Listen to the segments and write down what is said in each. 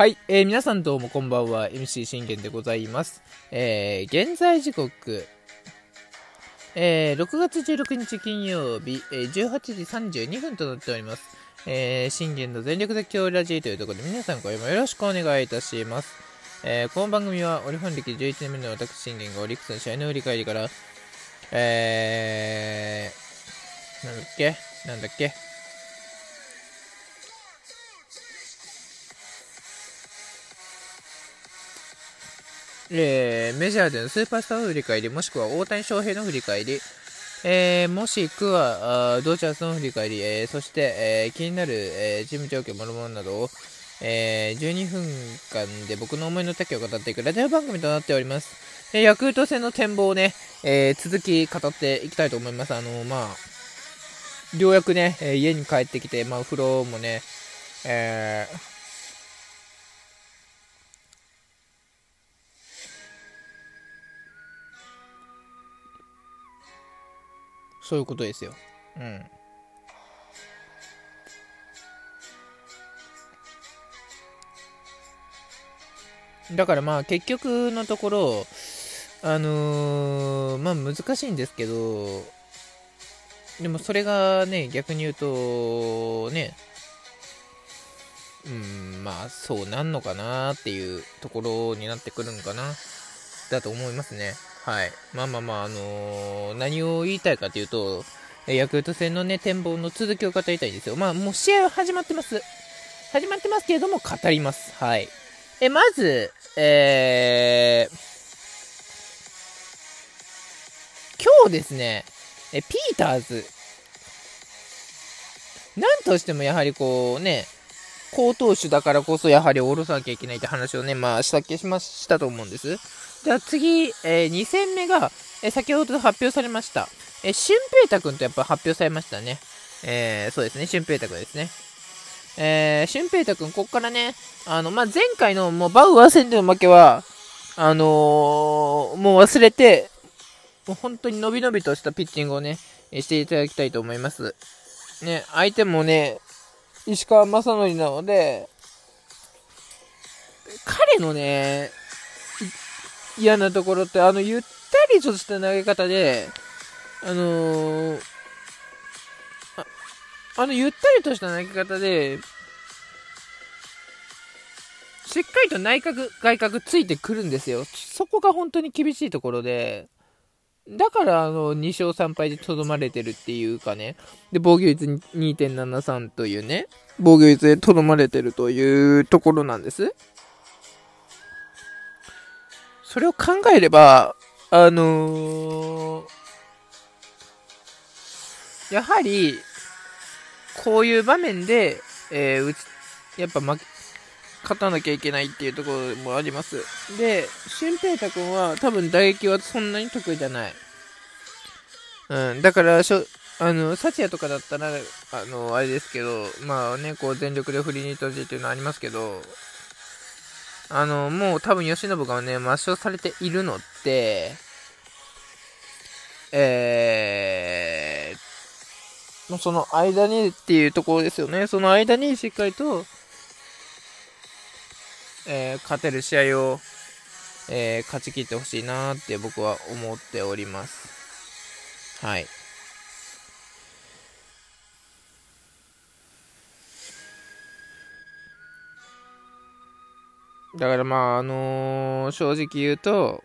はい、えー、皆さんどうもこんばんは、MC 信玄でございます。えー、現在時刻、えー、6月16日金曜日、えー、18時32分となっております。えー、信玄の全力絶叫ラジーというところで皆さん今夜もよろしくお願いいたします。えー、この番組はオリファン歴11年目の私信玄がオリックスの試合の振り返りから、えー、なんだっけ？なんだっけ？えー、メジャーでのスーパースターの振り返り、もしくは大谷翔平の振り返り、えー、もしくはドジャースの振り返り、えー、そして、え、気になる、えー、チーム状況、もろもろなどを、え、12分間で僕の思いの丈を語っていくラジオ番組となっております。え、ヤクルト戦の展望をね、え、続き語っていきたいと思います。あのまあ、ようやくね、え家に帰ってきて、まあ、お風呂もね、えー、そういうことですよ。うん。だからまあ結局のところ、あのー、まあ難しいんですけど、でもそれがね、逆に言うと、ね、うん、まあそうなんのかなっていうところになってくるのかな、だと思いますね。はい。まあまあまあ、あのー、何を言いたいかというと、ヤクルト戦のね、展望の続きを語りたいんですよ。まあ、もう試合は始まってます。始まってますけれども、語ります。はい。え、まず、えー、今日ですね、え、ピーターズ、なんとしてもやはりこうね、好投手だからこそやはり下ろさなきゃいけないって話をね、まあ、したっけしましたと思うんです。じゃあ次、えー、2戦目が、えー、先ほど発表されました。えー、シュンペータ君とやっぱ発表されましたね。えー、そうですね、シュンペータ君ですね。えー、シュンペータ君、ここからね、あの、まあ、前回のもうバウアー戦での負けは、あのー、もう忘れて、もう本当に伸び伸びとしたピッチングをね、していただきたいと思います。ね、相手もね、石川正則なので、彼のね、嫌なところって、あの、ゆったりとした投げ方で、あのー、ああの、ゆったりとした投げ方で、しっかりと内角、外角ついてくるんですよ。そこが本当に厳しいところで、だから、あの、2勝3敗でとどまれてるっていうかね。で、防御率2.73というね、防御率でとどまれてるというところなんです。それを考えれば、あのー、やはり、こういう場面で、えー、やっぱ負け、勝たなきゃいけないっていうところもあります。で、俊平太君は多分打撃はそんなに得意じゃない。うん、だからしょ、あの、サチヤとかだったら、あの、あれですけど、まあね、こう全力で振りに行ってほしいっていうのはありますけど、あの、もう多分吉信がね、抹消されているのって、えー、その間にっていうところですよね。その間にしっかりと、えー、勝てる試合を、えー、勝ち切ってほしいなって僕は思っております。はい。だからまあ、あのー、正直言うと、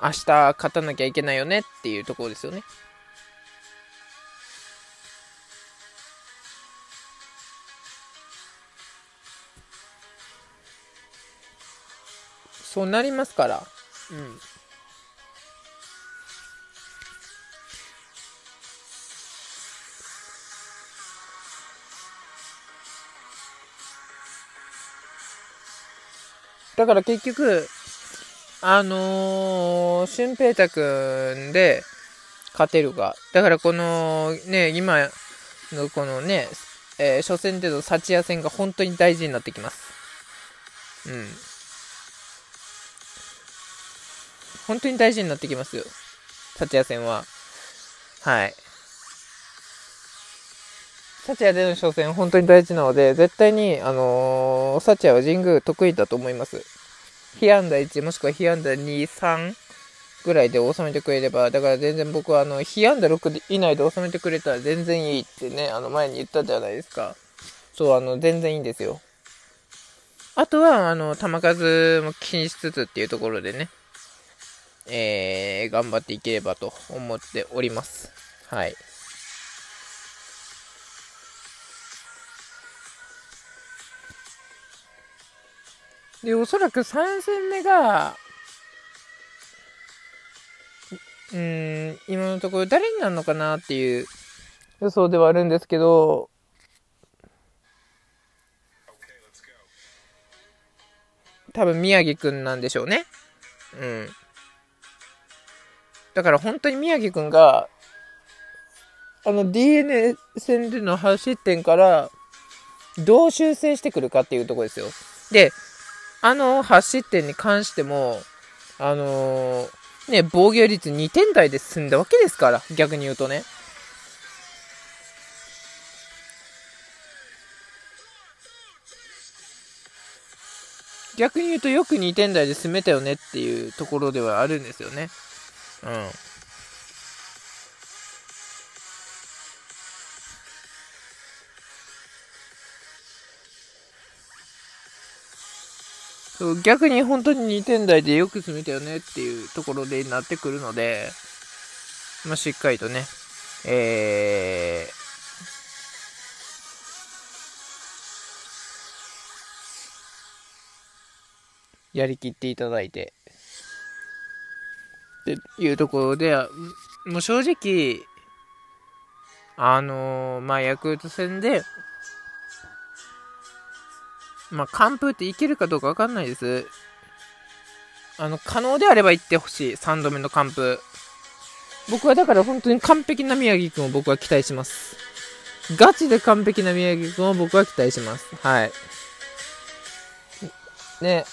明日勝たなきゃいけないよねっていうところですよね。そうなりますから。うん。だから結局、あのー、俊平太くんで勝てるか。だからこのね、今のこのね、えー、初戦での幸谷戦が本当に大事になってきます。うん。本当に大事になってきますよ。幸谷戦は。はい。サチアでの初戦、本当に大事なので、絶対に、あのー、サチアは神宮得意だと思います。被安打1、もしくは被安打2、3ぐらいで収めてくれれば、だから全然僕は、あの、被安打6以内で収めてくれたら全然いいってね、あの、前に言ったじゃないですか。そう、あの、全然いいんですよ。あとは、あの、球数も気にしつつっていうところでね、えー、頑張っていければと思っております。はい。で、おそらく3戦目が、うん、今のところ誰になるのかなっていう予想ではあるんですけど、多分宮城くんなんでしょうね。うん。だから本当に宮城くんが、あの DNA 戦での8失点からどう修正してくるかっていうとこですよ。で、あの8失点に関しても、あのー、ね、防御率2点台で進んだわけですから、逆に言うとね。逆に言うとよく2点台で進めたよねっていうところではあるんですよね。うん。逆に本当に2点台でよく進めたよねっていうところでなってくるので、まあ、しっかりとね、えー、やりきっていただいて、っていうところで、もう正直、あのー、まあ、ヤクルト戦で、まあ、完封っていけるかどうかわかんないです。あの、可能であれば行ってほしい。3度目の完封。僕はだから本当に完璧な宮城くんを僕は期待します。ガチで完璧な宮城くんを僕は期待します。はい。ね、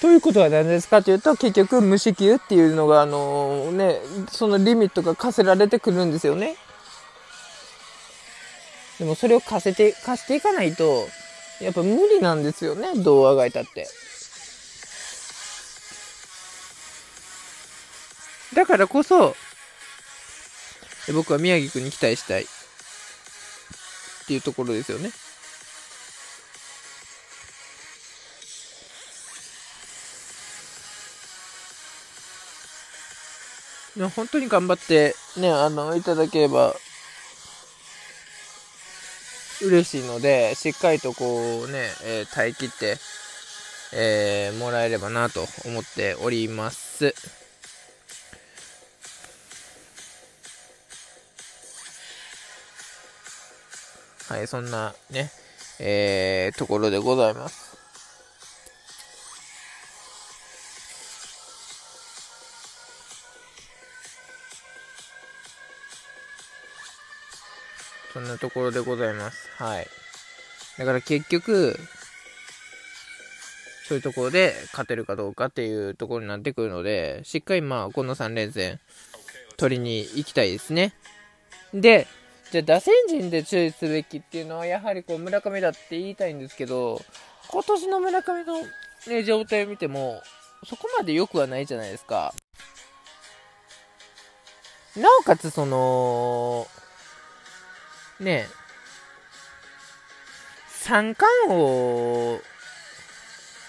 ということは何ですかというと、結局無四球っていうのが、あのー、ね、そのリミットが課せられてくるんですよね。でもそれを貸せて、貸していかないと、やっぱ無理なんですよね、どうあがいたって。だからこそ、僕は宮城君に期待したいっていうところですよね。本当に頑張ってね、あの、いただければ嬉しいので、しっかりとこうね、えー、耐えきって、えー、もらえればなと思っております。はい、そんなね、えー、ところでございます。そんなところでございます。はい。だから結局、そういうところで勝てるかどうかっていうところになってくるので、しっかりまあ、この3連戦、取りに行きたいですね。で、じゃあ打線陣で注意すべきっていうのは、やはりこう、村上だって言いたいんですけど、今年の村上の、ね、状態を見ても、そこまで良くはないじゃないですか。なおかつ、その、ね、三冠王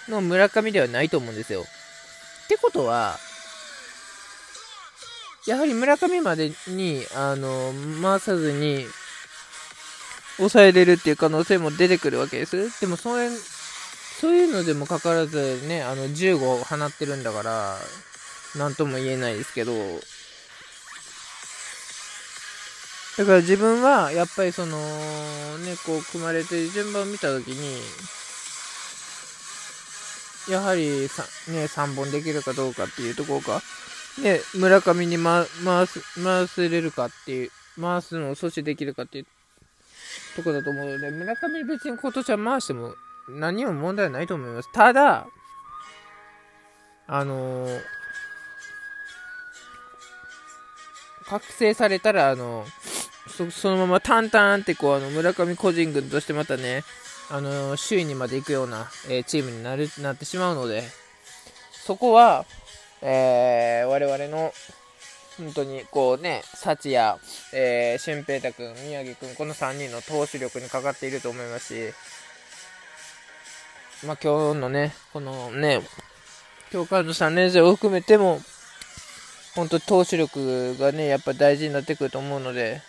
の村上ではないと思うんですよ。ってことは、やはり村上までに、あの、回さずに、抑えれるっていう可能性も出てくるわけです。でも、それ、そういうのでもかかわらずね、あの、15放ってるんだから、なんとも言えないですけど、だから自分は、やっぱりその、ね、こう、組まれて順番を見たときに、やはりさ、ね、3本できるかどうかっていうところか、ね、村上に、ま、回す、回せれるかっていう、回すのを阻止できるかっていうとこだと思うので、村上別に今年は回しても何も問題ないと思います。ただ、あのー、覚醒されたら、あのーそそのまま淡々ってこうあの村上個人軍としてまたね、あの首位にまで行くような、えー、チームになるなってしまうので、そこは、えー、我々の本当にこうね、幸也、えー、俊平太君、宮城君、この3人の投手力にかかっていると思いますし、まあ、今日のね、このね、教官の3年生を含めても、本当投手力がね、やっぱ大事になってくると思うので、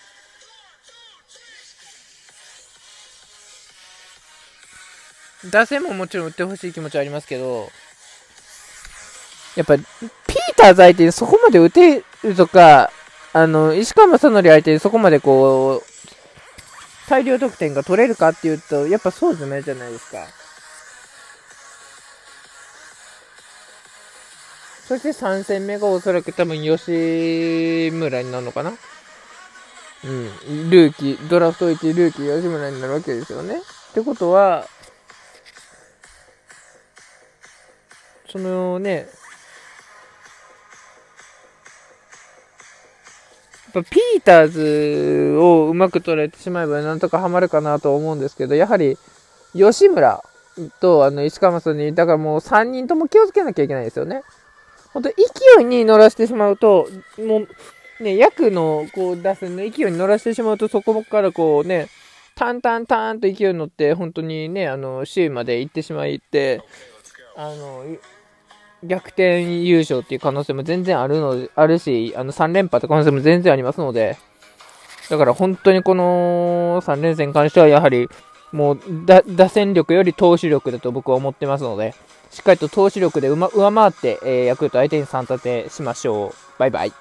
打線ももちろん打ってほしい気持ちはありますけど、やっぱ、ピーターズ相手にそこまで打てるとか、あの、石川正則相手にそこまでこう、大量得点が取れるかっていうと、やっぱそうじゃないじゃないですか。そして3戦目がおそらく多分吉村になるのかなうん。ルーキー、ドラフト1ルーキー吉村になるわけですよね。ってことは、そのね、やっぱピーターズをうまく捉えてしまえばなんとかハマるかなと思うんですけど、やはり吉村とあの石川正に、だからもう3人とも気をつけなきゃいけないですよね。本当勢いに乗らせてしまうと、もう、ね、役の、こう、打線の勢いに乗らせてしまうと、そこからこうね、タンタンタンと勢いに乗って、本当にね、あの、首位まで行ってしまいって、あの、逆転優勝っていう可能性も全然あるの、あるし、あの、3連覇って可能性も全然ありますので、だから本当にこの3連戦に関してはやはり、もう、打線力より投手力だと僕は思ってますので、しっかりと投手力で上回って、えー、ヤクルト相手に3立てしましょう。バイバイ。